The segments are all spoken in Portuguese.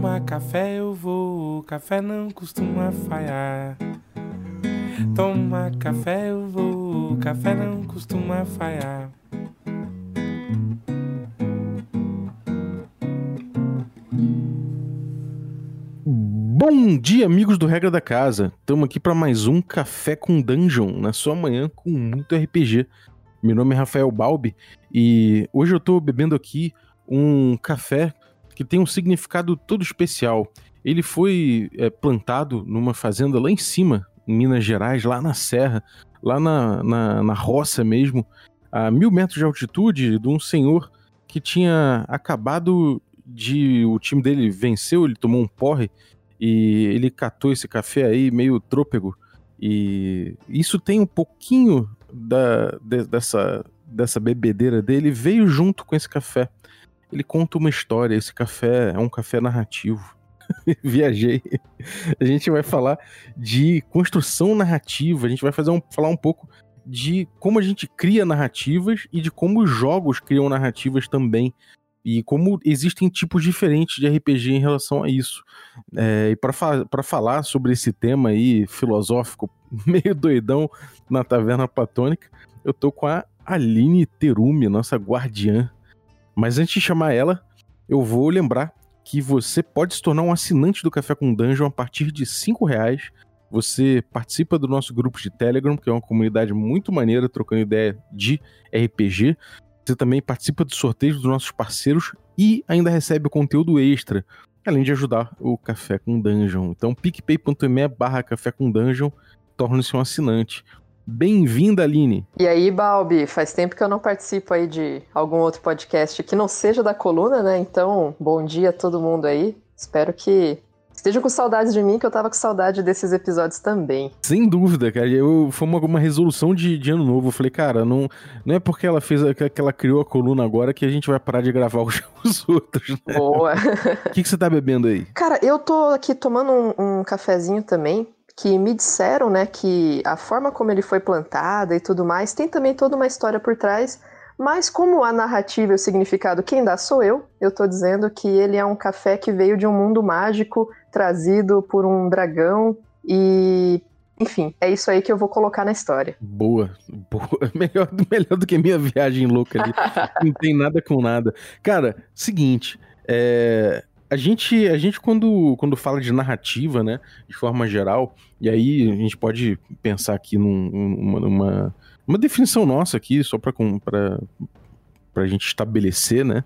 Tomar café eu vou, café não costuma falhar. Tomar café eu vou, café não costuma falhar. Bom dia, amigos do Regra da Casa. Estamos aqui para mais um Café com Dungeon, na sua manhã com muito RPG. Meu nome é Rafael Balbi e hoje eu estou bebendo aqui um café que tem um significado todo especial. Ele foi é, plantado numa fazenda lá em cima, em Minas Gerais, lá na serra, lá na, na, na roça mesmo, a mil metros de altitude, de um senhor que tinha acabado de. O time dele venceu, ele tomou um porre e ele catou esse café aí meio trôpego. E isso tem um pouquinho da, de, dessa, dessa bebedeira dele, veio junto com esse café. Ele conta uma história, esse café é um café narrativo. Viajei. A gente vai falar de construção narrativa, a gente vai fazer um, falar um pouco de como a gente cria narrativas e de como os jogos criam narrativas também. E como existem tipos diferentes de RPG em relação a isso. É, e para fa falar sobre esse tema aí filosófico, meio doidão na Taverna Platônica, eu tô com a Aline Terumi, nossa guardiã. Mas antes de chamar ela, eu vou lembrar que você pode se tornar um assinante do Café com Dungeon a partir de cinco reais. Você participa do nosso grupo de Telegram, que é uma comunidade muito maneira, trocando ideia de RPG. Você também participa dos sorteios dos nossos parceiros e ainda recebe conteúdo extra, além de ajudar o Café com Dungeon. Então, picpay.me barra Café com Dungeon, torne-se um assinante. Bem-vinda, Aline. E aí, Balbi, faz tempo que eu não participo aí de algum outro podcast que não seja da coluna, né? Então, bom dia a todo mundo aí. Espero que estejam com saudades de mim, que eu tava com saudade desses episódios também. Sem dúvida, cara. Eu, foi uma, uma resolução de, de, ano novo. Eu falei, cara, não, não é porque ela fez que ela criou a coluna agora que a gente vai parar de gravar os, os outros, né? Boa. O que, que você tá bebendo aí? Cara, eu tô aqui tomando um, um cafezinho também que me disseram, né, que a forma como ele foi plantada e tudo mais tem também toda uma história por trás, mas como a narrativa e o significado quem dá sou eu, eu tô dizendo que ele é um café que veio de um mundo mágico trazido por um dragão e enfim, é isso aí que eu vou colocar na história. Boa, boa. Melhor, melhor do que minha viagem louca ali. Não tem nada com nada. Cara, seguinte, é, a gente, a gente quando, quando fala de narrativa, né, de forma geral, e aí a gente pode pensar aqui numa, uma definição nossa aqui, só para a gente estabelecer, né,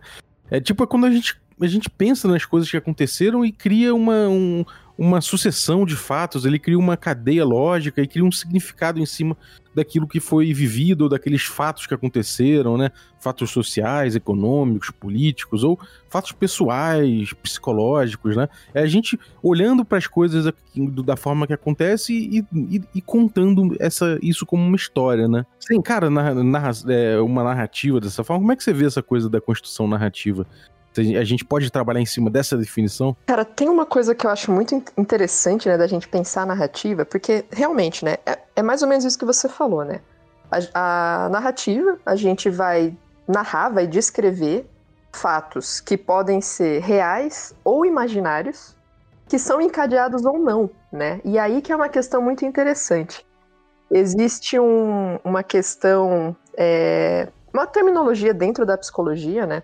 é tipo é quando a gente, a gente pensa nas coisas que aconteceram e cria uma, um, uma sucessão de fatos, ele cria uma cadeia lógica e cria um significado em cima daquilo que foi vivido, ou daqueles fatos que aconteceram, né? Fatos sociais, econômicos, políticos, ou fatos pessoais, psicológicos, né? É a gente olhando para as coisas da forma que acontece e, e, e, contando essa, isso como uma história, né? Sim, cara, narra, narra, é, uma narrativa dessa forma, como é que você vê essa coisa da construção narrativa? A gente pode trabalhar em cima dessa definição? Cara, tem uma coisa que eu acho muito interessante, né, da gente pensar a narrativa, porque realmente, né, é, é mais ou menos isso que você falou, né? A, a narrativa, a gente vai narrar, vai descrever fatos que podem ser reais ou imaginários, que são encadeados ou não, né? E aí que é uma questão muito interessante. Existe um, uma questão, é, uma terminologia dentro da psicologia, né?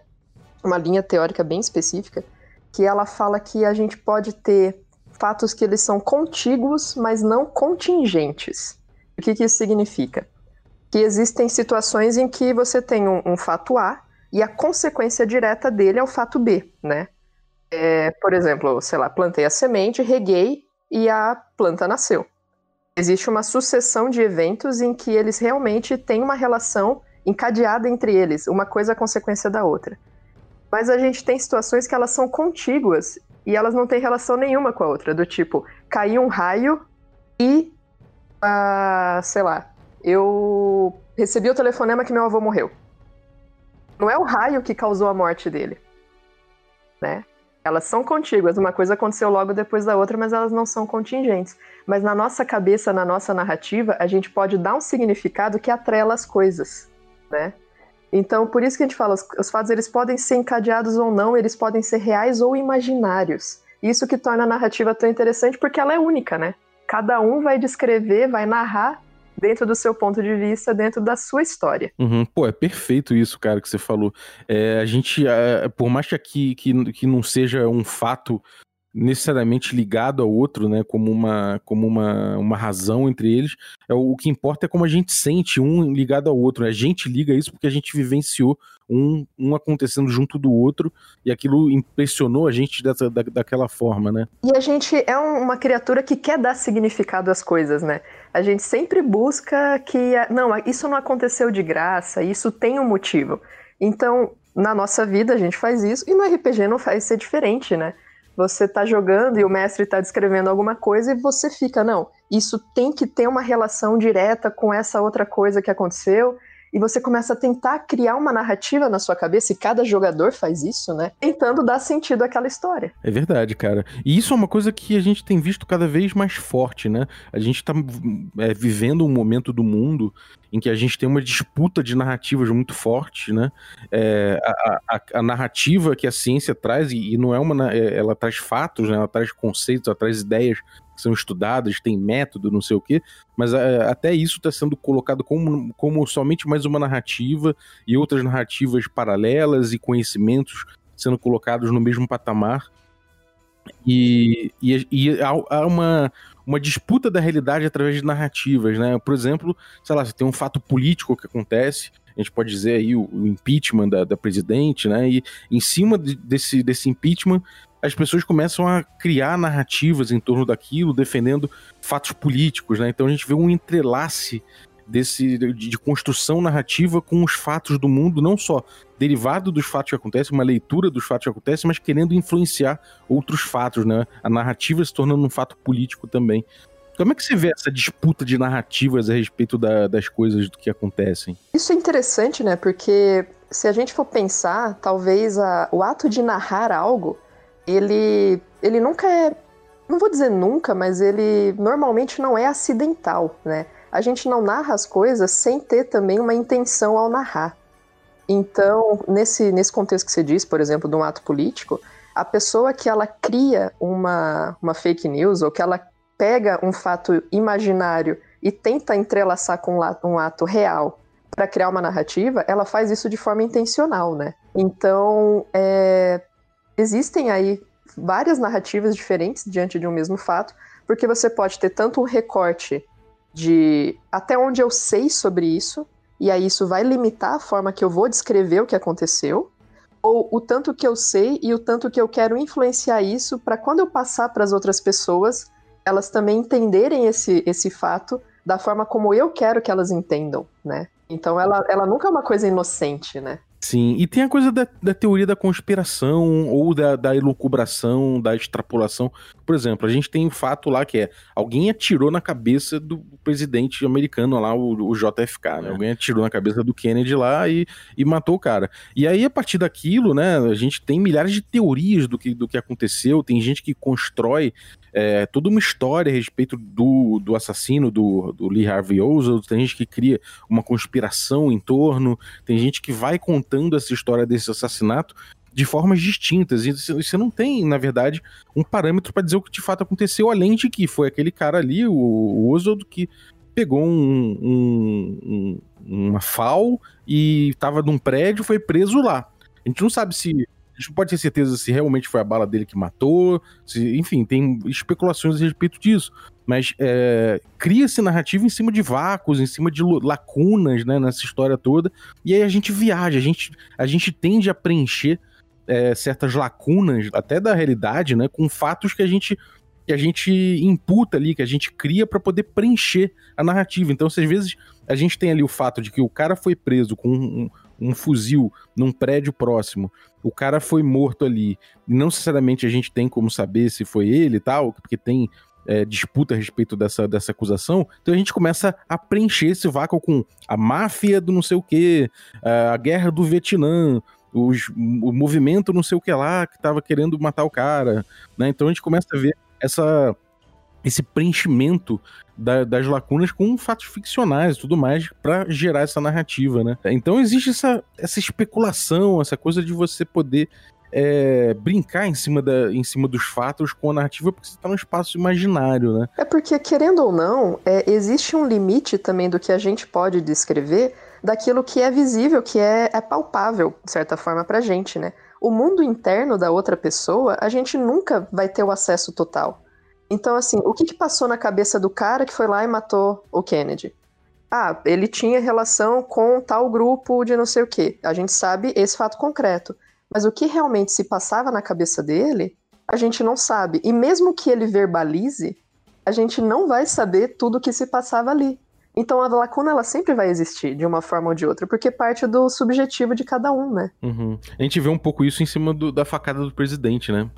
Uma linha teórica bem específica, que ela fala que a gente pode ter fatos que eles são contíguos, mas não contingentes. O que, que isso significa? Que existem situações em que você tem um, um fato A e a consequência direta dele é o fato B, né? É, por exemplo, sei lá, plantei a semente, reguei e a planta nasceu. Existe uma sucessão de eventos em que eles realmente têm uma relação encadeada entre eles, uma coisa é consequência da outra. Mas a gente tem situações que elas são contíguas e elas não têm relação nenhuma com a outra. Do tipo, caiu um raio e. Uh, sei lá. Eu recebi o telefonema que meu avô morreu. Não é o raio que causou a morte dele. Né? Elas são contíguas, uma coisa aconteceu logo depois da outra, mas elas não são contingentes. Mas na nossa cabeça, na nossa narrativa, a gente pode dar um significado que atrela as coisas, né? Então, por isso que a gente fala, os, os fatos eles podem ser encadeados ou não, eles podem ser reais ou imaginários. Isso que torna a narrativa tão interessante porque ela é única, né? Cada um vai descrever, vai narrar dentro do seu ponto de vista, dentro da sua história. Uhum. Pô, é perfeito isso, cara, que você falou. É, a gente, é, por mais que que, que não seja um fato necessariamente ligado ao outro, né, como uma como uma, uma razão entre eles. É o, o que importa é como a gente sente um ligado ao outro. Né? A gente liga isso porque a gente vivenciou um, um acontecendo junto do outro e aquilo impressionou a gente dessa, da, daquela forma, né? E a gente é uma criatura que quer dar significado às coisas, né? A gente sempre busca que não, isso não aconteceu de graça, isso tem um motivo. Então, na nossa vida a gente faz isso e no RPG não faz ser diferente, né? Você tá jogando e o mestre tá descrevendo alguma coisa e você fica, não, isso tem que ter uma relação direta com essa outra coisa que aconteceu. E você começa a tentar criar uma narrativa na sua cabeça, e cada jogador faz isso, né? Tentando dar sentido àquela história. É verdade, cara. E isso é uma coisa que a gente tem visto cada vez mais forte, né? A gente tá é, vivendo um momento do mundo em que a gente tem uma disputa de narrativas muito forte, né? É, a, a, a, narrativa que a ciência traz, e, não é uma. É, ela traz fatos, né? ela traz conceitos, ela traz ideias são estudadas, tem método, não sei o quê, mas é, até isso está sendo colocado como, como somente mais uma narrativa e outras narrativas paralelas e conhecimentos sendo colocados no mesmo patamar. E, e, e há, há uma, uma disputa da realidade através de narrativas, né? Por exemplo, sei lá, você tem um fato político que acontece, a gente pode dizer aí o, impeachment da, da, presidente, né? E em cima de, desse, desse impeachment, as pessoas começam a criar narrativas em torno daquilo, defendendo fatos políticos, né? Então a gente vê um entrelace desse de, de, construção narrativa com os fatos do mundo, não só derivado dos fatos que acontecem, uma leitura dos fatos que acontecem, mas querendo influenciar outros fatos, né? A narrativa se tornando um fato político também. Como é que você vê essa disputa de narrativas a respeito da, das coisas que acontecem? Isso é interessante, né? Porque se a gente for pensar, talvez a, o ato de narrar algo, ele, ele nunca é. Não vou dizer nunca, mas ele normalmente não é acidental, né? a gente não narra as coisas sem ter também uma intenção ao narrar. Então, nesse, nesse contexto que você diz, por exemplo, de um ato político, a pessoa que ela cria uma, uma fake news ou que ela pega um fato imaginário e tenta entrelaçar com um ato real para criar uma narrativa, ela faz isso de forma intencional, né? Então, é, existem aí várias narrativas diferentes diante de um mesmo fato, porque você pode ter tanto um recorte de até onde eu sei sobre isso, e aí isso vai limitar a forma que eu vou descrever o que aconteceu, ou o tanto que eu sei e o tanto que eu quero influenciar isso para quando eu passar para as outras pessoas, elas também entenderem esse, esse fato da forma como eu quero que elas entendam, né? Então ela, ela nunca é uma coisa inocente, né? Sim, e tem a coisa da, da teoria da conspiração ou da, da elucubração, da extrapolação. Por exemplo, a gente tem um fato lá que é alguém atirou na cabeça do presidente americano lá, o, o JFK, né? É. Alguém atirou na cabeça do Kennedy lá e, e matou o cara. E aí, a partir daquilo, né, a gente tem milhares de teorias do que, do que aconteceu, tem gente que constrói é, toda uma história a respeito do, do assassino do, do Lee Harvey Oswald, tem gente que cria uma conspiração em torno, tem gente que vai contando essa história desse assassinato de formas distintas. E você não tem, na verdade, um parâmetro para dizer o que de fato aconteceu, além de que foi aquele cara ali, o, o Oswald, que pegou um, um, um, uma FAO e estava num prédio, foi preso lá. A gente não sabe se gente não pode ter certeza se realmente foi a bala dele que matou, se, enfim, tem especulações a respeito disso. Mas é, cria-se narrativa em cima de vácuos, em cima de lacunas, né, nessa história toda. E aí a gente viaja, a gente, a gente tende a preencher é, certas lacunas, até da realidade, né, com fatos que a gente que a gente imputa ali, que a gente cria para poder preencher a narrativa. Então, às vezes a gente tem ali o fato de que o cara foi preso com um, um fuzil num prédio próximo, o cara foi morto ali, não necessariamente a gente tem como saber se foi ele e tal, porque tem é, disputa a respeito dessa, dessa acusação, então a gente começa a preencher esse vácuo com a máfia do não sei o que, a guerra do Vietnã, os, o movimento não sei o que lá que tava querendo matar o cara, né? Então a gente começa a ver essa esse preenchimento da, das lacunas com fatos ficcionais e tudo mais para gerar essa narrativa, né? Então existe essa, essa especulação, essa coisa de você poder é, brincar em cima, da, em cima dos fatos com a narrativa porque você está num espaço imaginário, né? É porque, querendo ou não, é, existe um limite também do que a gente pode descrever daquilo que é visível, que é, é palpável, de certa forma, pra gente, né? O mundo interno da outra pessoa, a gente nunca vai ter o acesso total. Então, assim, o que, que passou na cabeça do cara que foi lá e matou o Kennedy? Ah, ele tinha relação com tal grupo de não sei o quê. A gente sabe esse fato concreto. Mas o que realmente se passava na cabeça dele, a gente não sabe. E mesmo que ele verbalize, a gente não vai saber tudo o que se passava ali. Então a lacuna ela sempre vai existir de uma forma ou de outra, porque parte do subjetivo de cada um, né? Uhum. A gente vê um pouco isso em cima do, da facada do presidente, né?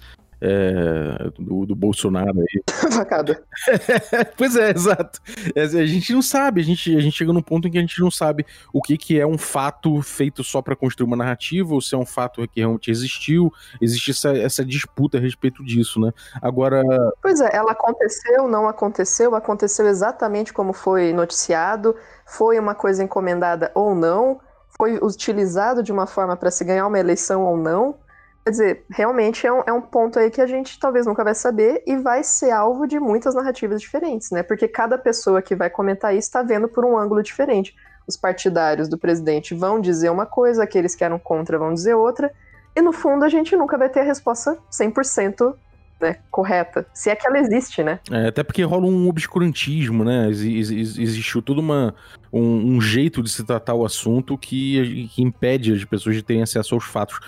É, do, do, Bolsonaro aí. Facada. pois é, exato. É, a gente não sabe, a gente, a gente chega num ponto em que a gente não sabe o que, que é um fato feito só para construir uma narrativa, ou se é um fato que realmente existiu. Existe essa, essa disputa a respeito disso, né? Agora. Pois é, ela aconteceu, não aconteceu, aconteceu exatamente como foi noticiado, foi uma coisa encomendada ou não, foi utilizado de uma forma para se ganhar uma eleição ou não. Quer dizer, realmente é um, é um ponto aí que a gente talvez nunca vai saber e vai ser alvo de muitas narrativas diferentes, né? Porque cada pessoa que vai comentar isso está vendo por um ângulo diferente. Os partidários do presidente vão dizer uma coisa, aqueles que eram contra vão dizer outra, e no fundo a gente nunca vai ter a resposta 100% né, correta, se é que ela existe, né? É, até porque rola um obscurantismo, né? Ex ex existiu todo uma, um, um, jeito de se tratar o assunto que, que impede as pessoas de terem acesso aos fatos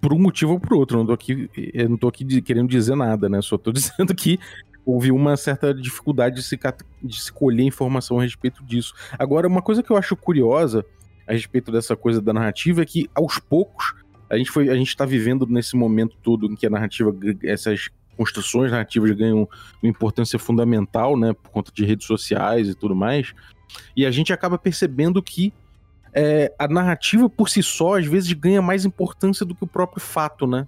por um motivo ou por outro. Eu não tô aqui, eu não tô aqui querendo dizer nada, né? Só tô dizendo que houve uma certa dificuldade de se, de se colher informação a respeito disso. Agora, uma coisa que eu acho curiosa a respeito dessa coisa da narrativa é que, aos poucos, a gente foi, a gente está vivendo nesse momento todo em que a narrativa, essas construções narrativas ganham uma importância fundamental, né, por conta de redes sociais e tudo mais, e a gente acaba percebendo que é, a narrativa por si só, às vezes, ganha mais importância do que o próprio fato, né?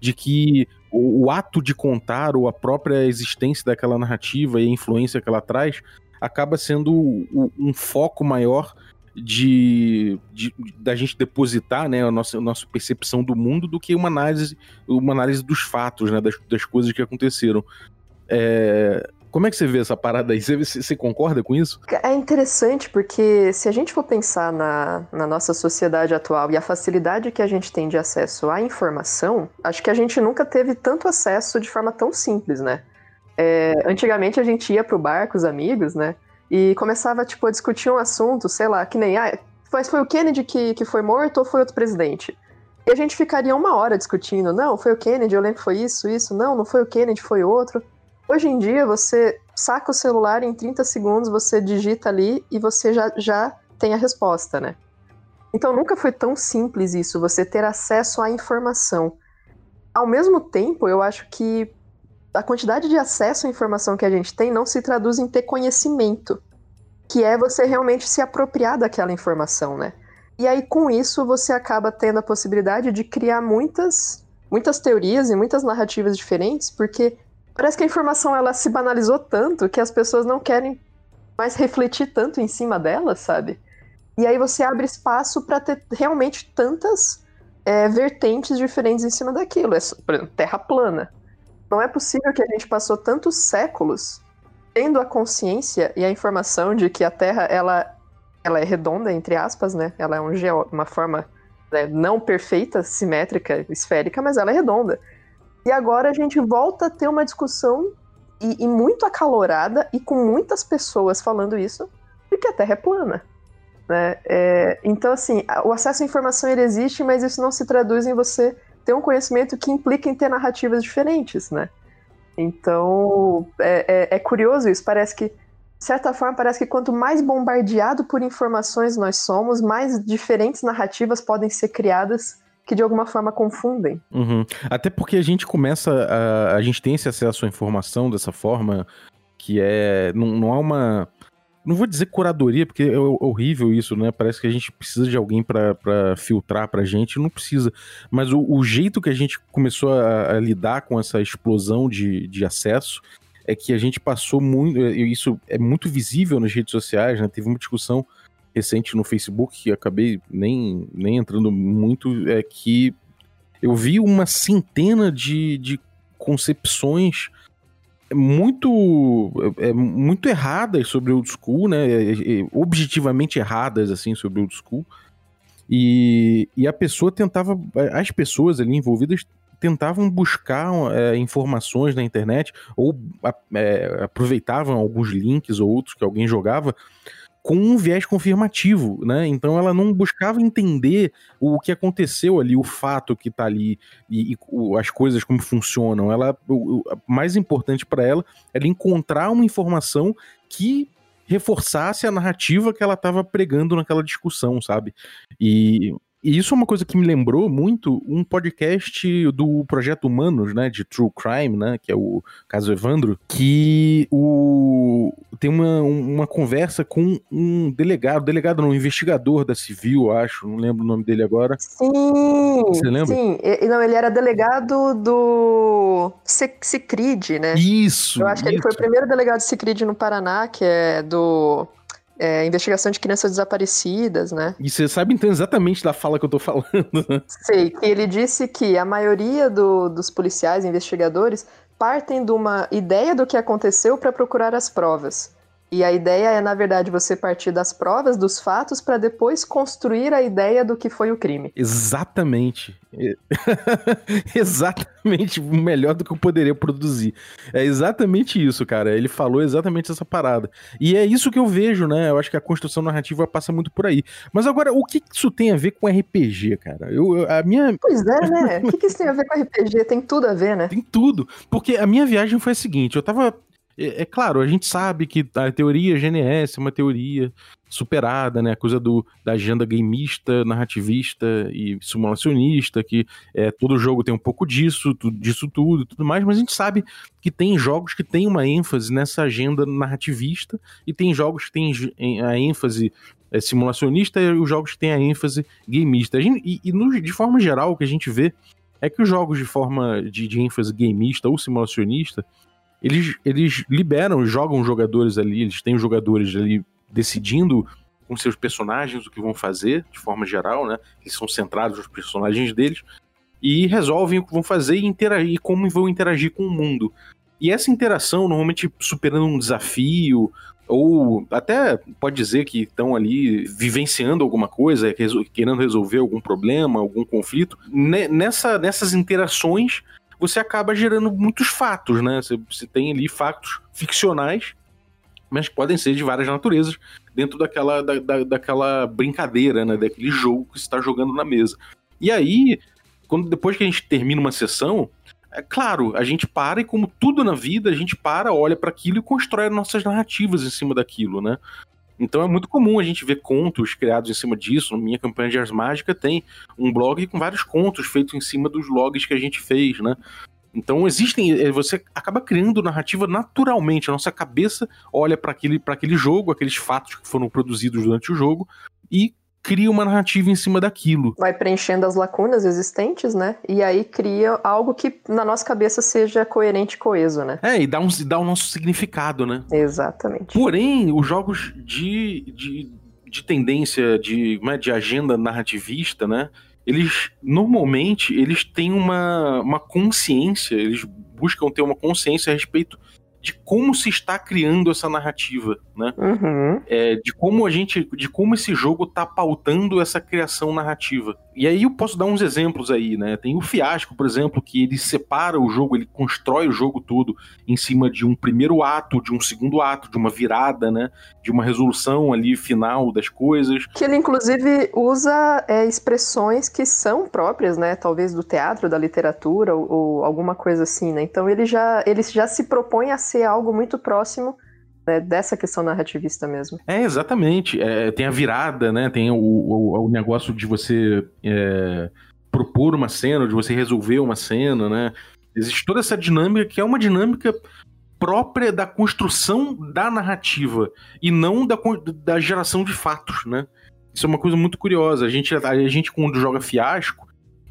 De que o, o ato de contar ou a própria existência daquela narrativa e a influência que ela traz acaba sendo um foco maior de, de, da gente depositar né, a, nossa, a nossa percepção do mundo do que uma análise, uma análise dos fatos, né, das, das coisas que aconteceram. É, como é que você vê essa parada aí? Você, você, concorda com isso? É interessante porque se a gente for pensar na, na nossa sociedade atual e a facilidade que a gente tem de acesso à informação, acho que a gente nunca teve tanto acesso de forma tão simples, né? É, antigamente a gente ia pro bar com os amigos, né? E começava, tipo, a discutir um assunto, sei lá, que nem, ah, mas foi o Kennedy que, que foi morto ou foi outro presidente? E a gente ficaria uma hora discutindo, não, foi o Kennedy, eu lembro que foi isso, isso, não, não foi o Kennedy, foi outro. Hoje em dia, você saca o celular em 30 segundos, você digita ali e você já, já tem a resposta, né? Então nunca foi tão simples isso, você ter acesso à informação. Ao mesmo tempo, eu acho que a quantidade de acesso à informação que a gente tem não se traduz em ter conhecimento, que é você realmente se apropriar daquela informação, né? E aí com isso você acaba tendo a possibilidade de criar muitas muitas teorias e muitas narrativas diferentes, porque Parece que a informação ela se banalizou tanto que as pessoas não querem mais refletir tanto em cima dela, sabe? E aí você abre espaço para ter realmente tantas é, vertentes diferentes em cima daquilo. É, por exemplo, terra plana. Não é possível que a gente passou tantos séculos tendo a consciência e a informação de que a Terra ela, ela é redonda, entre aspas, né? Ela é um uma forma né, não perfeita, simétrica, esférica, mas ela é redonda. E agora a gente volta a ter uma discussão e, e muito acalorada e com muitas pessoas falando isso de que a Terra é plana. Né? É, então, assim, o acesso à informação ele existe, mas isso não se traduz em você ter um conhecimento que implica em ter narrativas diferentes, né? Então, é, é, é curioso isso. Parece que, de certa forma, parece que quanto mais bombardeado por informações nós somos, mais diferentes narrativas podem ser criadas que de alguma forma confundem. Uhum. Até porque a gente começa a, a gente tem esse acesso à informação dessa forma que é não, não há uma não vou dizer curadoria, porque é horrível isso, né? Parece que a gente precisa de alguém para filtrar pra gente, não precisa. Mas o, o jeito que a gente começou a, a, lidar com essa explosão de, de acesso é que a gente passou muito. Isso é muito visível nas redes sociais, né? Teve uma discussão recente no Facebook, que acabei nem, nem entrando muito, é que eu vi uma centena de, de concepções muito é, muito erradas sobre old school, né? Objetivamente erradas assim sobre old school. E, e a pessoa tentava, as pessoas ali envolvidas tentavam buscar é, informações na internet ou é, aproveitavam alguns links ou outros que alguém jogava com um viés confirmativo, né? Então ela não buscava entender o que aconteceu ali, o fato que tá ali e, e as coisas como funcionam. Ela, o, o mais importante para ela era encontrar uma informação que reforçasse a narrativa que ela estava pregando naquela discussão, sabe? E e isso é uma coisa que me lembrou muito um podcast do Projeto Humanos, né, de True Crime, né, que é o caso Evandro, que o tem uma, uma conversa com um delegado, delegado não, um investigador da Civil, acho, não lembro o nome dele agora. Sim. Você lembra? Sim, e, não, ele era delegado do Cicrid, né? Isso. Eu acho que isso. ele foi o primeiro delegado de Cicrid no Paraná, que é do é, investigação de crianças desaparecidas, né? E você sabe então exatamente da fala que eu tô falando. Né? Sei, que ele disse que a maioria do, dos policiais investigadores partem de uma ideia do que aconteceu para procurar as provas. E a ideia é, na verdade, você partir das provas, dos fatos, para depois construir a ideia do que foi o crime. Exatamente. exatamente. Melhor do que eu poderia produzir. É exatamente isso, cara. Ele falou exatamente essa parada. E é isso que eu vejo, né? Eu acho que a construção narrativa passa muito por aí. Mas agora, o que isso tem a ver com RPG, cara? Eu, a minha. Pois é, né? o que isso tem a ver com RPG? Tem tudo a ver, né? Tem tudo. Porque a minha viagem foi a seguinte: eu tava é, é, claro, a gente sabe que a teoria GNS é uma teoria superada, né? A coisa do, da agenda gameista, narrativista e simulacionista, que é, todo jogo tem um pouco disso, tudo, disso tudo e tudo mais, mas a gente sabe que tem jogos que tem uma ênfase nessa agenda narrativista e tem jogos que têm a ênfase é, simulacionista e os jogos que têm a ênfase gameista. A gente, e, e no, de forma geral, o que a gente vê é que os jogos de forma de, de ênfase gameista ou simulacionista eles, eles liberam, jogam jogadores ali, eles têm jogadores ali decidindo com seus personagens o que vão fazer, de forma geral, né? Eles são centrados nos personagens deles e resolvem o que vão fazer e interagir, como vão interagir com o mundo. E essa interação, normalmente superando um desafio, ou até pode dizer que estão ali vivenciando alguma coisa, querendo resolver algum problema, algum conflito. Nessa, nessas interações, você acaba gerando muitos fatos, né? Você, você tem ali fatos ficcionais, mas podem ser de várias naturezas, dentro daquela, da, da, daquela brincadeira, né? Daquele jogo que você está jogando na mesa. E aí, quando depois que a gente termina uma sessão, é claro, a gente para e, como tudo na vida, a gente para, olha para aquilo e constrói nossas narrativas em cima daquilo, né? Então é muito comum a gente ver contos criados em cima disso. Minha campanha de Ars Mágica tem um blog com vários contos feitos em cima dos logs que a gente fez, né? Então existem, é, você acaba criando narrativa naturalmente. A nossa cabeça olha para aquele, aquele jogo, aqueles fatos que foram produzidos durante o jogo e cria uma narrativa em cima daquilo. Vai preenchendo as lacunas existentes, né? E aí cria algo que na nossa cabeça seja coerente e coeso, né? É, e dá, um, dá o nosso significado, né? Exatamente. Porém, os jogos de, de, de tendência, de, né, de agenda narrativista, né? Eles, normalmente, eles têm uma, uma consciência, eles buscam ter uma consciência a respeito de como se está criando essa narrativa, né? Uhum. É, de como a gente, de como esse jogo está pautando essa criação narrativa. E aí eu posso dar uns exemplos aí, né? Tem o Fiasco, por exemplo, que ele separa o jogo, ele constrói o jogo todo em cima de um primeiro ato, de um segundo ato, de uma virada, né? De uma resolução ali final das coisas. Que ele inclusive usa é, expressões que são próprias, né? Talvez do teatro, da literatura ou, ou alguma coisa assim, né? Então ele já, ele já se propõe a ser algo muito próximo né, dessa questão narrativista mesmo. É, exatamente. É, tem a virada, né? Tem o, o, o negócio de você é, propor uma cena, de você resolver uma cena, né? Existe toda essa dinâmica que é uma dinâmica própria da construção da narrativa e não da, da geração de fatos, né? Isso é uma coisa muito curiosa. A gente, a gente quando joga fiasco,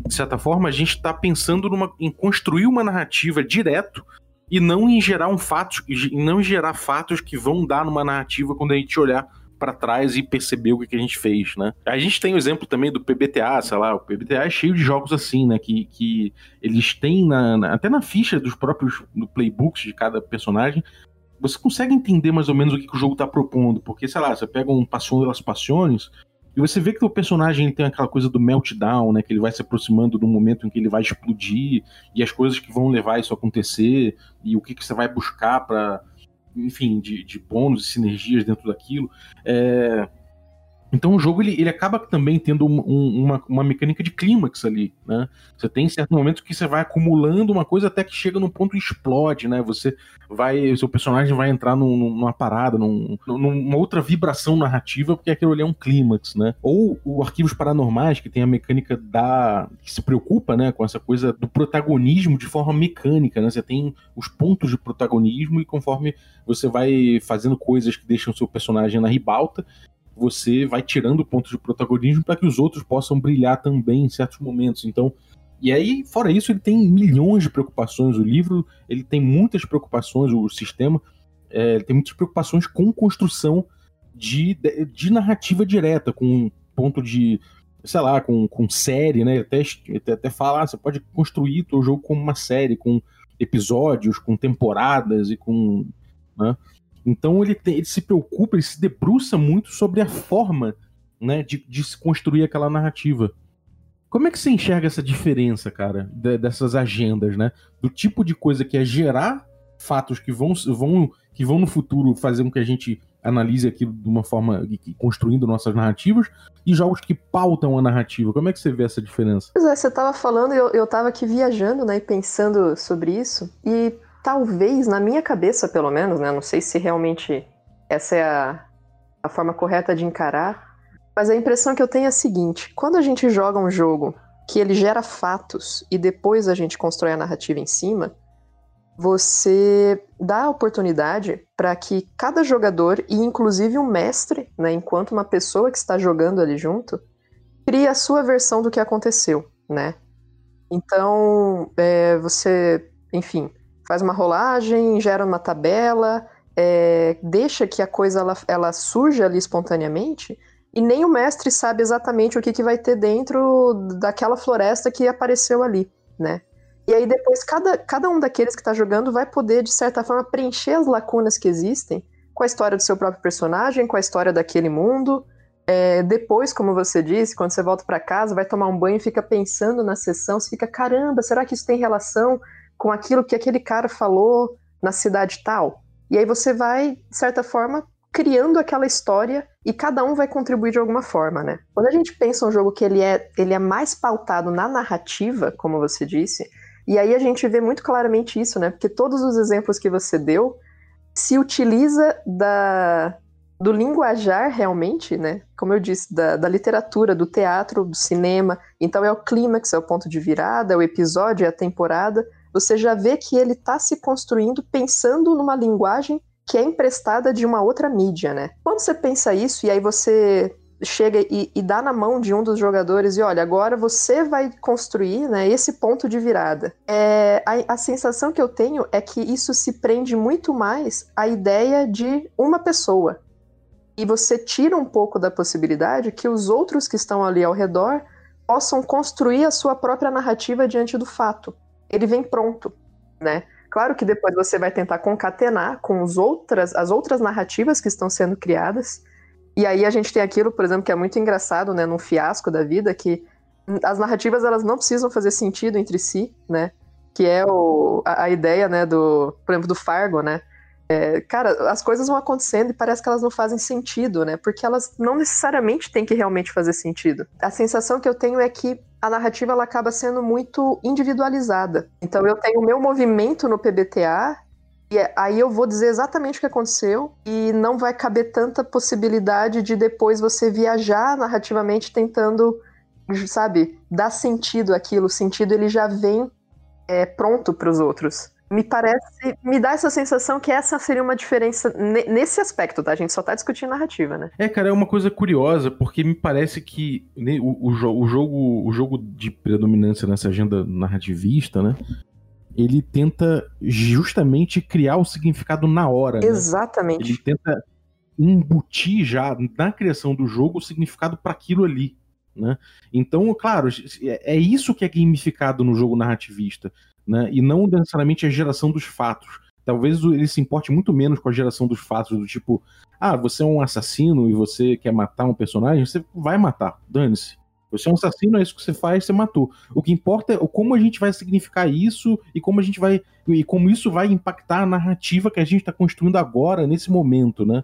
de certa forma, a gente está pensando numa, em construir uma narrativa direto e não em gerar um fato, não gerar fatos que vão dar numa narrativa quando a gente olhar para trás e perceber o que, que a gente fez, né? A gente tem o exemplo também do PBTA, sei lá, o PBTA é cheio de jogos assim, né? Que, que eles têm na, na, até na ficha dos próprios no playbooks de cada personagem. Você consegue entender mais ou menos o que, que o jogo tá propondo, porque, sei lá, você pega um Passion das Passiones, e você vê que o personagem tem aquela coisa do meltdown, né? Que ele vai se aproximando do momento em que ele vai explodir e as coisas que vão levar isso a acontecer e o que, que você vai buscar para, enfim, de, de bônus e sinergias dentro daquilo. É, então o jogo ele, ele acaba também tendo um, uma, uma mecânica de clímax ali, né? Você tem certo momento que você vai acumulando uma coisa até que chega num ponto e explode, né? Você vai, seu personagem vai entrar num, numa parada, num, numa outra vibração narrativa, porque aquilo ali é um clímax, né? Ou o Arquivos Paranormais, que tem a mecânica da... que se preocupa, né, com essa coisa do protagonismo de forma mecânica, né? Você tem os pontos de protagonismo e conforme você vai fazendo coisas que deixam o seu personagem na ribalta, você vai tirando pontos de protagonismo para que os outros possam brilhar também em certos momentos. Então, e aí, fora isso, ele tem milhões de preocupações. O livro ele tem muitas preocupações, o sistema é, tem muitas preocupações com construção de, de, de, narrativa direta, com ponto de, sei lá, com, com série, né? Até, até, até fala, ah, você pode construir o jogo como uma série, com episódios, com temporadas e com. Né? Então ele, tem, ele se preocupa, ele se debruça muito sobre a forma né, de, de se construir aquela narrativa. Como é que você enxerga essa diferença, cara, de, dessas agendas, né? Do tipo de coisa que é gerar fatos que vão, vão, que vão no futuro fazer com que a gente analise aquilo de uma forma construindo nossas narrativas e jogos que pautam a narrativa. Como é que você vê essa diferença? Pois é, você estava falando eu, eu tava aqui viajando, né, e pensando sobre isso. E talvez, na minha cabeça pelo menos, né? Não sei se realmente essa é a, a forma correta de encarar, mas a impressão que eu tenho é a seguinte: quando a gente joga um jogo que ele gera fatos e depois a gente constrói a narrativa em cima, você dá a oportunidade para que cada jogador, e inclusive um mestre, né, enquanto uma pessoa que está jogando ali junto, crie a sua versão do que aconteceu, né? Então, é, você, enfim, faz uma rolagem, gera uma tabela, é, deixa que a coisa ela, ela surja ali espontaneamente, e nem o mestre sabe exatamente o que, que vai ter dentro daquela floresta que apareceu ali, né? E aí depois cada, cada um daqueles que está jogando vai poder, de certa forma, preencher as lacunas que existem com a história do seu próprio personagem, com a história daquele mundo. É, depois, como você disse, quando você volta para casa, vai tomar um banho e fica pensando na sessão, você fica, caramba, será que isso tem relação com aquilo que aquele cara falou na cidade tal. E aí você vai, de certa forma, criando aquela história e cada um vai contribuir de alguma forma, né? Quando a gente pensa um jogo que ele é, ele é mais pautado na narrativa, como você disse, e aí a gente vê muito claramente isso, né? Porque todos os exemplos que você deu se utiliza da, do linguajar realmente, né? Como eu disse, da, da, literatura, do teatro, do cinema. Então é o clímax, é o ponto de virada, é o episódio, é a temporada você já vê que ele está se construindo pensando numa linguagem que é emprestada de uma outra mídia, né? Quando você pensa isso e aí você chega e, e, dá na mão de um dos jogadores e olha, agora você vai construir né, esse ponto de virada. É, a, a, sensação que eu tenho é que isso se prende muito mais à ideia de uma pessoa. E você tira um pouco da possibilidade que os outros que estão ali ao redor possam construir a sua própria narrativa diante do fato ele vem pronto, né? Claro que depois você vai tentar concatenar com os outras, as outras narrativas que estão sendo criadas. E aí a gente tem aquilo, por exemplo, que é muito engraçado, né, num fiasco da vida, que as narrativas elas não precisam fazer sentido entre si, né? Que é o, a, a ideia, né, do, por exemplo, do Fargo, né? É, cara, as coisas vão acontecendo e parece que elas não fazem sentido, né? Porque elas não necessariamente têm que realmente fazer sentido. A sensação que eu tenho é que a narrativa ela acaba sendo muito individualizada. Então eu tenho o meu movimento no PBTA e é, aí eu vou dizer exatamente o que aconteceu e não vai caber tanta possibilidade de depois você viajar narrativamente tentando, sabe, dar sentido àquilo. O sentido ele já vem é, pronto para os outros me parece, me dá essa sensação que essa seria uma diferença nesse aspecto, tá? A gente só tá discutindo narrativa, né? É, cara, é uma coisa curiosa, porque me parece que né, o, o, o, jogo, o jogo de predominância nessa agenda narrativista, né? Ele tenta justamente criar o significado na hora. Exatamente. Né? Ele tenta embutir já na criação do jogo o significado para aquilo ali. Né? Então, claro, é, é isso que é gamificado no jogo narrativista, né? e não necessariamente a geração dos fatos. Talvez ele se importe muito menos com a geração dos fatos, do tipo, ah, você é um assassino e você quer matar um personagem, você vai matar, dane-se. Você é um assassino, é isso que você faz, você matou. O que importa é como a gente vai significar isso e como a gente vai. e como isso vai impactar a narrativa que a gente está construindo agora, nesse momento, né?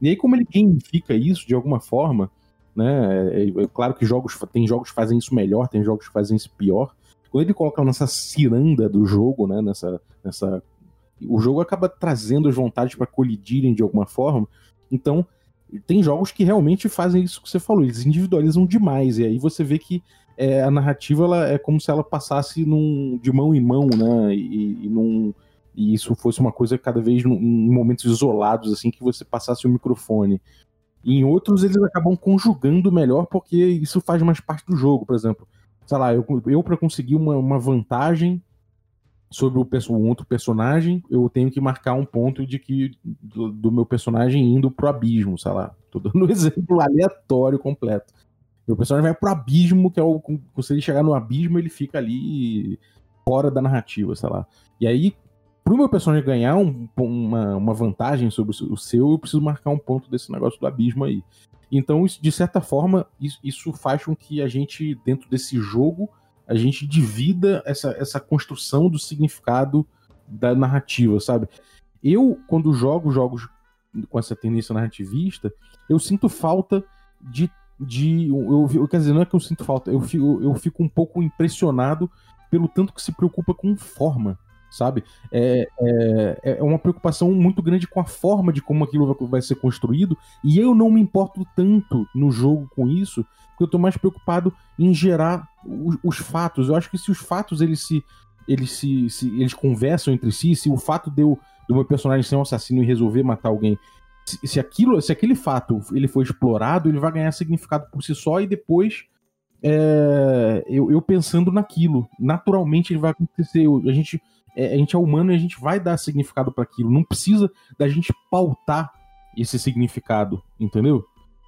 E aí, como ele gamifica isso de alguma forma, né? É, é, é claro que jogos tem jogos que fazem isso melhor, tem jogos que fazem isso pior. Quando ele coloca nessa ciranda do jogo, né? Nessa, nessa o jogo acaba trazendo as vontades para colidirem de alguma forma. Então, tem jogos que realmente fazem isso que você falou, eles individualizam demais. E aí você vê que é, a narrativa ela, é como se ela passasse num, de mão em mão, né? E, e, num, e isso fosse uma coisa cada vez num, em momentos isolados, assim, que você passasse o microfone. E em outros eles acabam conjugando melhor porque isso faz mais parte do jogo, por exemplo. Sei lá, eu, eu para conseguir uma, uma vantagem sobre o, o, outro personagem, eu tenho que marcar um ponto de que do, do, meu personagem indo pro abismo, sei lá. Tô dando um exemplo aleatório completo. Meu personagem vai pro abismo, que é o. Se ele chegar no abismo, ele fica ali fora da narrativa, sei lá. E aí, pro meu personagem ganhar um, uma, uma vantagem sobre o seu, eu preciso marcar um ponto desse negócio do abismo aí. Então, isso, de certa forma, isso, isso faz com que a gente, dentro desse jogo, a gente divida essa, essa construção do significado da narrativa, sabe? Eu, quando jogo jogos com essa tendência narrativista, eu sinto falta de. de eu, eu, quer dizer, não é que eu sinto falta, eu fico, eu fico um pouco impressionado pelo tanto que se preocupa com forma, sabe? É, é, é uma preocupação muito grande com a forma de como aquilo vai, ser construído, e eu não me importo tanto no jogo com isso, porque eu tô mais preocupado em gerar os, os fatos. Eu acho que se os fatos eles se eles se, se, eles conversam entre si, se o fato deu do meu personagem ser um assassino e resolver matar alguém, se, se aquilo, se aquele fato ele for explorado, ele vai ganhar significado por si só e depois é, eu, eu, pensando naquilo, naturalmente ele vai acontecer. a gente é, a gente é humano e a gente vai dar significado para aquilo. Não precisa da gente pautar esse significado, entendeu?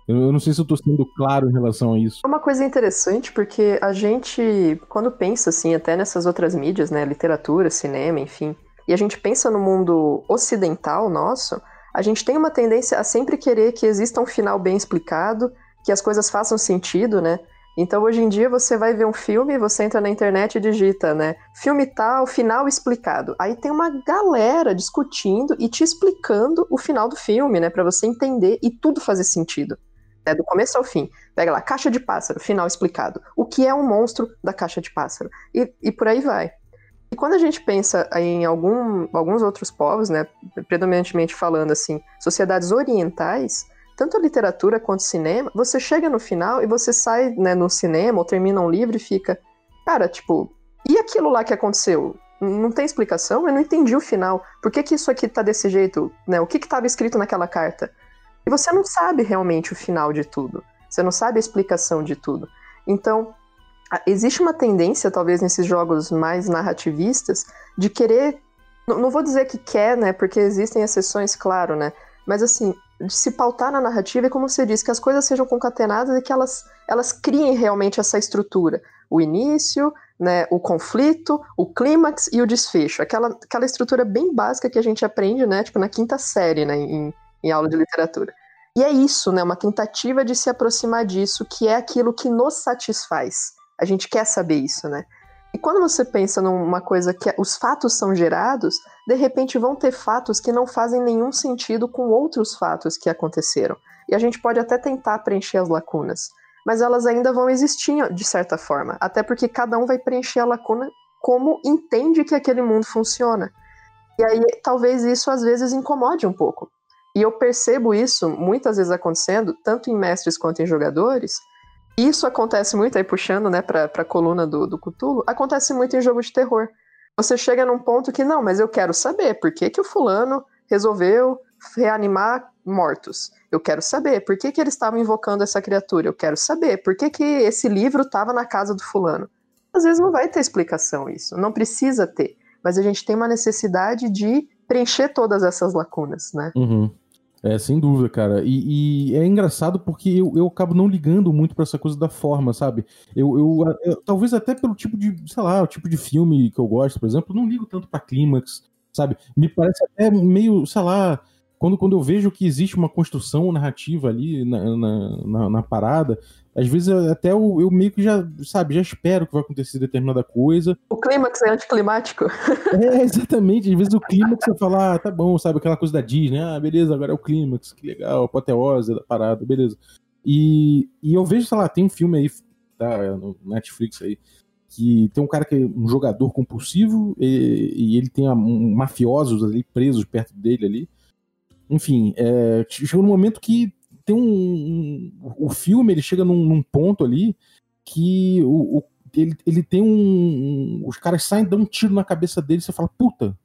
Eu não sei se eu tô sendo claro em relação a isso. É uma coisa interessante, porque a gente, quando pensa, assim, até nessas outras mídias, né, literatura, cinema, enfim, e a gente pensa no mundo ocidental nosso, a gente tem uma tendência a sempre querer que exista um final bem explicado, que as coisas façam sentido, né? Então, hoje em dia, você vai ver um filme, você entra na internet e digita, né? Filme tal, final explicado. Aí tem uma galera discutindo e te explicando o final do filme, né? Para você entender e tudo fazer sentido né, do começo ao fim. Pega lá, caixa de pássaro, final explicado. O que é um monstro da caixa de pássaro? E, e por aí vai. E quando a gente pensa em algum, alguns outros povos, né, predominantemente falando assim, sociedades orientais, tanto a literatura quanto o cinema, você chega no final e você sai né, no cinema ou termina um livro e fica, cara, tipo, e aquilo lá que aconteceu? Não tem explicação? Eu não entendi o final. Por que, que isso aqui tá desse jeito? Né? O que estava escrito naquela carta? E você não sabe realmente o final de tudo. Você não sabe a explicação de tudo. Então, existe uma tendência, talvez nesses jogos mais narrativistas, de querer. Não vou dizer que quer, né? Porque existem exceções, claro, né? Mas assim, se pautar na narrativa e, como você disse, que as coisas sejam concatenadas e que elas, elas criem realmente essa estrutura. O início, né, o conflito, o clímax e o desfecho. Aquela, aquela estrutura bem básica que a gente aprende, né? Tipo, na quinta série, né? Em, em aula de literatura. E é isso, né? Uma tentativa de se aproximar disso, que é aquilo que nos satisfaz. A gente quer saber isso, né? E quando você pensa numa coisa que os fatos são gerados, de repente vão ter fatos que não fazem nenhum sentido com outros fatos que aconteceram. E a gente pode até tentar preencher as lacunas, mas elas ainda vão existir de certa forma, até porque cada um vai preencher a lacuna como entende que aquele mundo funciona. E aí talvez isso às vezes incomode um pouco. E eu percebo isso muitas vezes acontecendo, tanto em mestres quanto em jogadores. Isso acontece muito, aí puxando né, para a coluna do, do Cthulhu, acontece muito em jogo de terror. Você chega num ponto que, não, mas eu quero saber por que, que o fulano resolveu reanimar mortos. Eu quero saber por que, que eles estavam invocando essa criatura. Eu quero saber por que, que esse livro estava na casa do fulano. Às vezes não vai ter explicação isso, não precisa ter. Mas a gente tem uma necessidade de preencher todas essas lacunas, né? Uhum. É, sem dúvida, cara. E, e é engraçado porque eu, eu acabo não ligando muito pra essa coisa da forma, sabe? Eu, eu, eu, talvez até pelo tipo de, sei lá, o tipo de filme que eu gosto, por exemplo, não ligo tanto pra clímax, sabe? Me parece até meio, sei lá, quando, quando eu vejo que existe uma construção narrativa ali na, na, na, na parada, às vezes até eu, eu, meio que já, sabe, já espero que vai acontecer determinada coisa. O clímax é anticlimático. É, exatamente. Às vezes o clímax você fala, ah, tá bom, sabe, aquela coisa da Disney, ah, beleza, agora é o clímax, que legal, apoteose da parada, beleza. E, e eu vejo, sei lá, tem um filme aí, tá, no Netflix aí, que tem um cara que é um jogador compulsivo e, e ele tem um, mafiosos ali presos perto dele ali. Enfim, é, chegou no momento que tem um, um, O filme ele chega num, num ponto ali que o, o, ele, ele tem um, um, Os caras saem dão um tiro na cabeça dele e você fala, puta.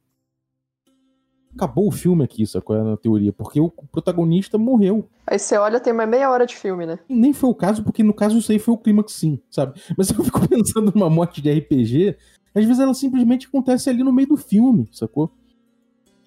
Acabou o filme aqui, sacou? É na teoria, porque o protagonista morreu. Aí você olha, tem uma meia hora de filme, né? E nem foi o caso, porque no caso isso aí foi o clímax sim, sabe? Mas eu fico pensando numa morte de RPG, às vezes ela simplesmente acontece ali no meio do filme, sacou?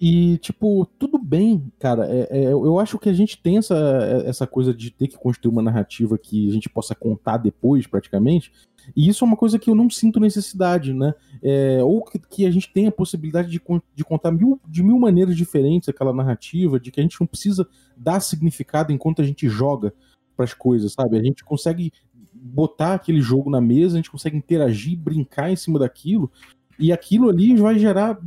E, tipo, tudo bem, cara. É, é, eu acho que a gente tem essa, essa coisa de ter que construir uma narrativa que a gente possa contar depois, praticamente. E isso é uma coisa que eu não sinto necessidade, né? É, ou que, que, a gente tenha a possibilidade de, de contar mil, de mil maneiras diferentes aquela narrativa, de que a gente não precisa dar significado enquanto a gente joga para as coisas, sabe? A gente consegue botar aquele jogo na mesa, a gente consegue interagir, brincar em cima daquilo, e aquilo ali vai gerar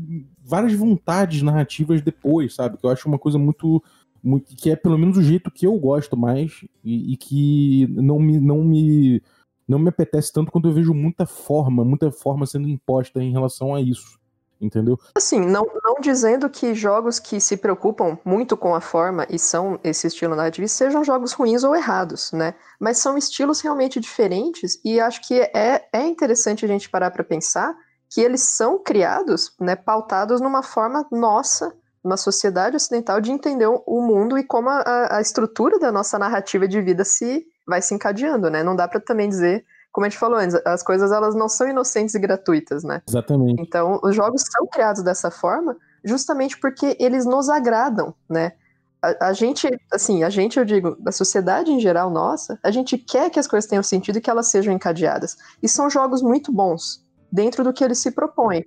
várias vontades narrativas depois, sabe? Que eu acho uma coisa muito, muito que é pelo menos o jeito que eu gosto mais e, e, que não me não me não me apetece tanto quando eu vejo muita forma, muita forma sendo imposta em relação a isso. Entendeu? Assim, não, não dizendo que jogos que se preocupam muito com a forma e são esse estilo narrativo sejam jogos ruins ou errados, né? Mas são estilos realmente diferentes e acho que é, é interessante a gente parar para pensar que eles são criados, né, pautados numa forma nossa, uma sociedade ocidental, de entender o mundo e como a, a estrutura da nossa narrativa de vida se vai se encadeando, né? Não dá para também dizer, como a gente falou antes, as coisas elas não são inocentes e gratuitas, né? Exatamente. Então, os jogos são criados dessa forma justamente porque eles nos agradam, né? A, a, gente, assim, a gente, eu digo, da sociedade em geral nossa, a gente quer que as coisas tenham sentido e que elas sejam encadeadas. E são jogos muito bons dentro do que ele se propõe.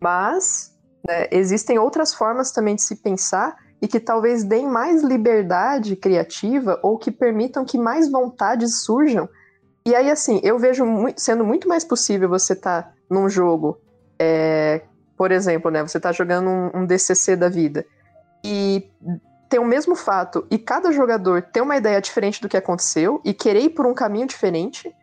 Mas né, existem outras formas também de se pensar e que talvez deem mais liberdade criativa ou que permitam que mais vontades surjam. E aí, assim, eu vejo sendo muito mais possível você estar tá num jogo, é, por exemplo, né, você está jogando um, um DCC da vida e tem o mesmo fato e cada jogador tem uma ideia diferente do que aconteceu e querer ir por um caminho diferente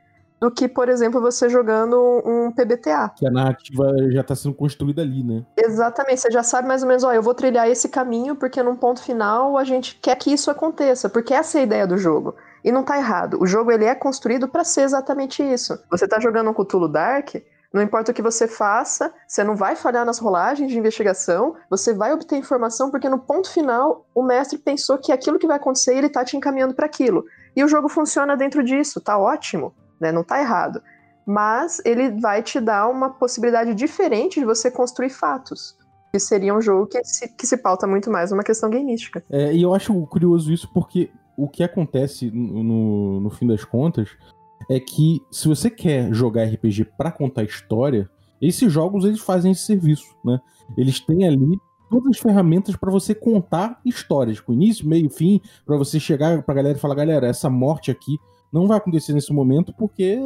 do que, por exemplo, você jogando um PBTA. Que a narrativa já está sendo construída ali, né? Exatamente, você já sabe mais ou menos, ó, eu vou trilhar esse caminho porque num ponto final a gente quer que isso aconteça, porque essa é a ideia do jogo. E não tá errado. O jogo ele é construído para ser exatamente isso. Você tá jogando um Cthulhu Dark, não importa o que você faça, você não vai falhar nas rolagens de investigação, você vai obter informação porque no ponto final o mestre pensou que aquilo que vai acontecer ele tá te encaminhando para aquilo. E o jogo funciona dentro disso, tá ótimo né? Não tá errado. Mas ele vai te dar uma possibilidade diferente de você construir fatos. Que seria um jogo que se, que se pauta muito mais numa questão gameística. É, e eu acho curioso isso porque o que acontece no, no fim das contas é que se você quer jogar RPG para contar história, esses jogos eles fazem esse serviço, né? Eles têm ali todas as ferramentas para você contar histórias, com início, meio, fim, para você chegar pra galera e falar, galera, essa morte aqui não vai acontecer nesse momento porque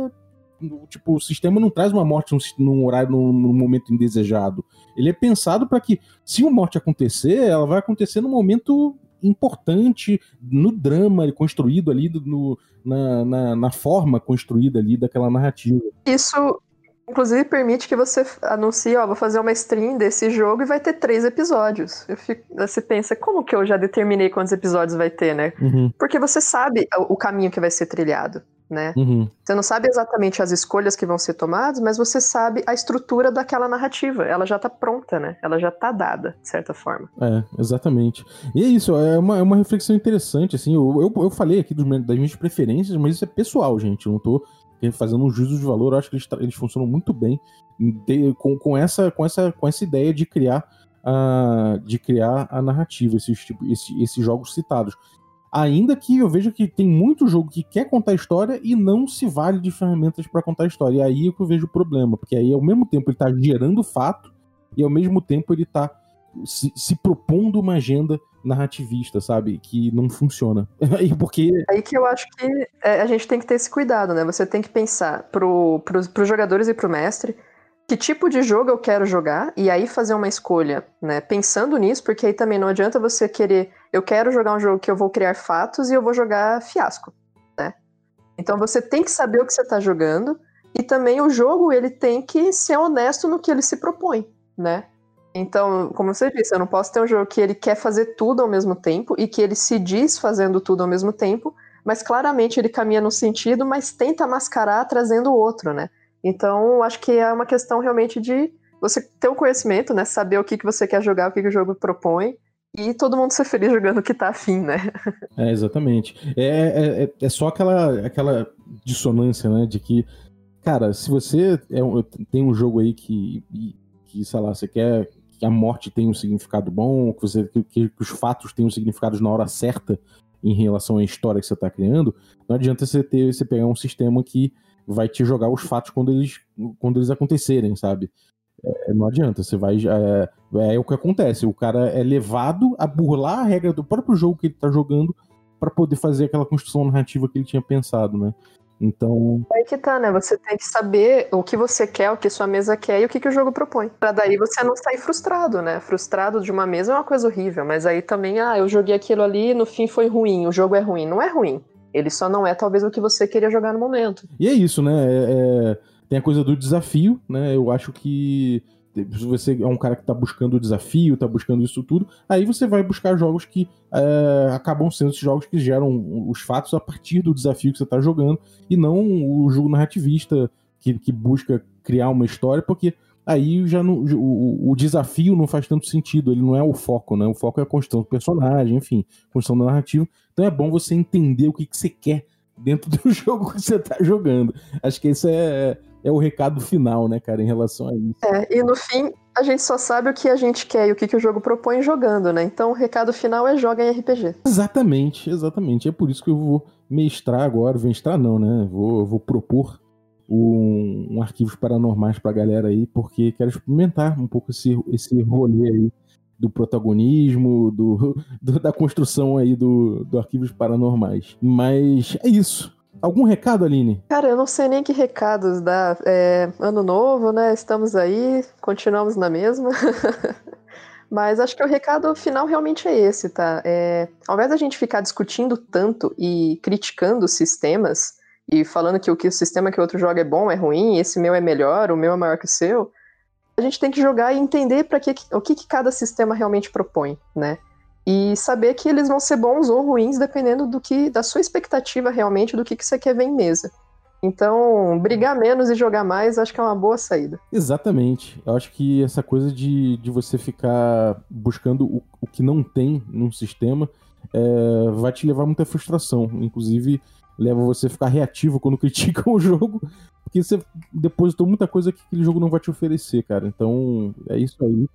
tipo, o sistema não traz uma morte num, horário, num, num, momento indesejado. Ele é pensado para que, se uma morte acontecer, ela vai acontecer num momento importante, no drama construído ali, no, na, na, na, forma construída ali daquela narrativa. Isso, Inclusive permite que você anuncie, ó, vou fazer uma stream desse jogo e vai ter três episódios. Eu fico, você pensa, como que eu já determinei quantos episódios vai ter, né? Uhum. Porque você sabe o caminho que vai ser trilhado, né? Uhum. Você não sabe exatamente as escolhas que vão ser tomadas, mas você sabe a estrutura daquela narrativa. Ela já tá pronta, né? Ela já tá dada, de certa forma. É, exatamente. E é isso, é uma, é uma reflexão interessante, assim. Eu, eu, eu falei aqui dos, das minhas preferências, mas isso é pessoal, gente. Eu não tô fazendo um juízo de valor, acho que eles, eles funcionam muito bem de, com, com, essa, com, essa, com essa ideia de criar a, de criar a narrativa, esses, tipo, esses, jogos citados. Ainda que eu veja que tem muito jogo que quer contar história e não se vale de ferramentas para contar história. E aí é que eu vejo o problema, porque aí ao mesmo tempo ele tá gerando fato e ao mesmo tempo ele tá se, se propondo uma agenda narrativista, sabe? Que não funciona. porque. Aí que eu acho que é, a gente tem que ter esse cuidado, né? Você tem que pensar pro, pro, pros jogadores e pro mestre que tipo de jogo eu quero jogar e aí fazer uma escolha, né? Pensando nisso, porque aí também não adianta você querer, eu quero jogar um jogo que eu vou criar fatos e eu vou jogar fiasco, né? Então você tem que saber o que você está jogando e também o jogo ele tem que ser honesto no que ele se propõe, né? Então, como você disse, eu não posso ter um jogo que ele quer fazer tudo ao mesmo tempo e que ele se diz fazendo tudo ao mesmo tempo, mas claramente ele caminha no sentido, mas tenta mascarar trazendo o outro, né? Então, acho que é uma questão realmente de você ter o um conhecimento, né? Saber o que, que você quer jogar, o que, que o jogo propõe, e todo mundo ser feliz jogando o que tá afim, né? É, exatamente. É, é, é, é só aquela, aquela dissonância, né? De que, cara, se você é um, tem um jogo aí que, que, sei lá, você quer que a morte tenha um significado bom, que, você, que, que os fatos tenham significados na hora certa em relação à história que você está criando, não adianta você ter você pegar um sistema que vai te jogar os fatos quando eles, quando eles acontecerem, sabe? É, não adianta, você vai. É, é, o que acontece, o cara é levado a burlar a regra do próprio jogo que ele está jogando para poder fazer aquela construção narrativa que ele tinha pensado, né? Então. Aí que tá, né? Você tem que saber o que você quer, o que sua mesa quer e o que, que o jogo propõe. Pra daí você não sair frustrado, né? Frustrado de uma mesa é uma coisa horrível, mas aí também, ah, eu joguei aquilo ali no fim foi ruim, o jogo é ruim. Não é ruim. Ele só não é talvez o que você queria jogar no momento. E é isso, né? É, é... Tem a coisa do desafio, né? Eu acho que se você é um cara que está buscando o desafio, está buscando isso tudo, aí você vai buscar jogos que é, acabam sendo esses jogos que geram os fatos a partir do desafio que você está jogando, e não o jogo narrativista que, que busca criar uma história, porque aí já não, o, o, desafio não faz tanto sentido, ele não é o foco, né? O foco é a construção do personagem, enfim, construção da narrativa. Então é bom você entender o que, que você quer dentro do jogo que você está jogando. Acho que esse é, é o recado final, né, cara, em relação a isso. É, e no fim, a gente só sabe o que a gente quer e o que, que o jogo propõe jogando, né? Então o recado final é joga em RPG. Exatamente, exatamente. É por isso que eu vou mestrar agora, mestrar não, né? Vou, vou propor um, um arquivos paranormais pra galera aí, porque quero experimentar um pouco esse, esse rolê aí do protagonismo, do, do, da construção aí do, do arquivos paranormais. Mas é isso. Algum recado, Aline? Cara, eu não sei nem que recados dar. É, ano novo, né? Estamos aí, continuamos na mesma. Mas acho que o recado final realmente é esse, tá? É, ao invés da gente ficar discutindo tanto e criticando sistemas e falando que o que o sistema que o outro joga é bom, é ruim, esse meu é melhor, o meu é maior que o seu, a gente tem que jogar e entender para que, o que, que cada sistema realmente propõe, né? E saber que eles vão ser bons ou ruins dependendo do que da sua expectativa realmente do que, que você quer ver em mesa. Então, brigar menos e jogar mais, acho que é uma boa saída. Exatamente. Eu acho que essa coisa de, de você ficar buscando o, o que não tem num sistema é, vai te levar muita frustração. Inclusive, leva você a ficar reativo quando critica o jogo, porque você depositou muita coisa que aquele jogo não vai te oferecer, cara. Então, é isso aí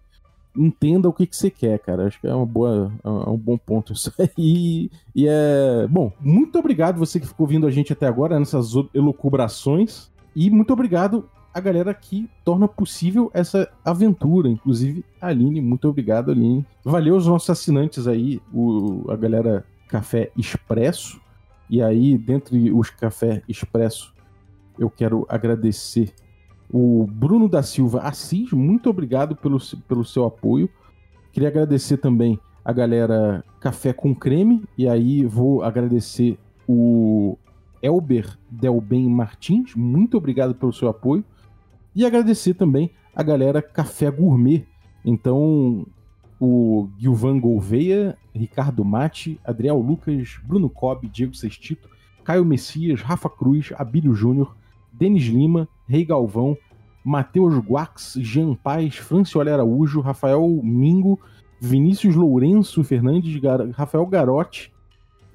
entenda o que, que você quer, cara. Acho que é uma boa, é um bom ponto isso aí. E é. Bom, muito obrigado você que ficou vindo a gente até agora nessas elucubrações. E muito obrigado a galera que torna possível essa aventura. Inclusive, Aline, muito obrigado, Aline. Valeu os nossos assinantes aí, o, a galera Café Expresso. E aí, dentre os Café Expresso, eu quero agradecer o Bruno da Silva Assis, muito obrigado pelo, pelo seu apoio. Queria agradecer também a galera Café com Creme, e aí vou agradecer o Elber Delben Martins, muito obrigado pelo seu apoio. E agradecer também a galera Café Gourmet. Então, o Gilvan Gouveia, Ricardo Mate, Adriel Lucas, Bruno Cobb, Diego Sextito, Caio Messias, Rafa Cruz, Abílio Júnior, Denis Lima, Rei Galvão, Matheus Guax, Jean Paz, Francioli Araújo, Rafael Mingo, Vinícius Lourenço Fernandes, Gar Rafael Garotti,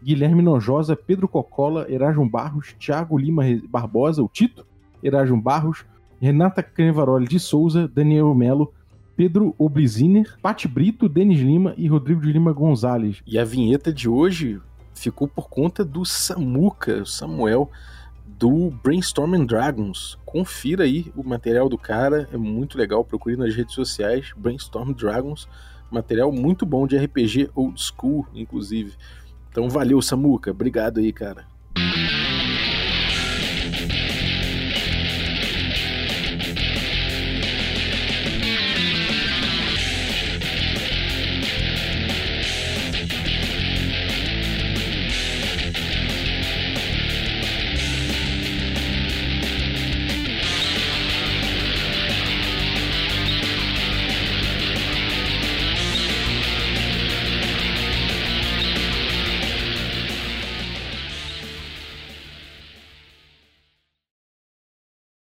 Guilherme Nojosa, Pedro Cocola, Erasmo Barros, Thiago Lima Barbosa, o Tito, Erasmo Barros, Renata Canevaroli de Souza, Daniel Melo, Pedro Obliziner, Pati Brito, Denis Lima e Rodrigo de Lima Gonzalez. E a vinheta de hoje ficou por conta do Samuca, Samuel, do Brainstorming Dragons. Confira aí o material do cara, é muito legal. Procure nas redes sociais, Brainstorm Dragons. Material muito bom de RPG old school, inclusive. Então valeu, Samuca. Obrigado aí, cara.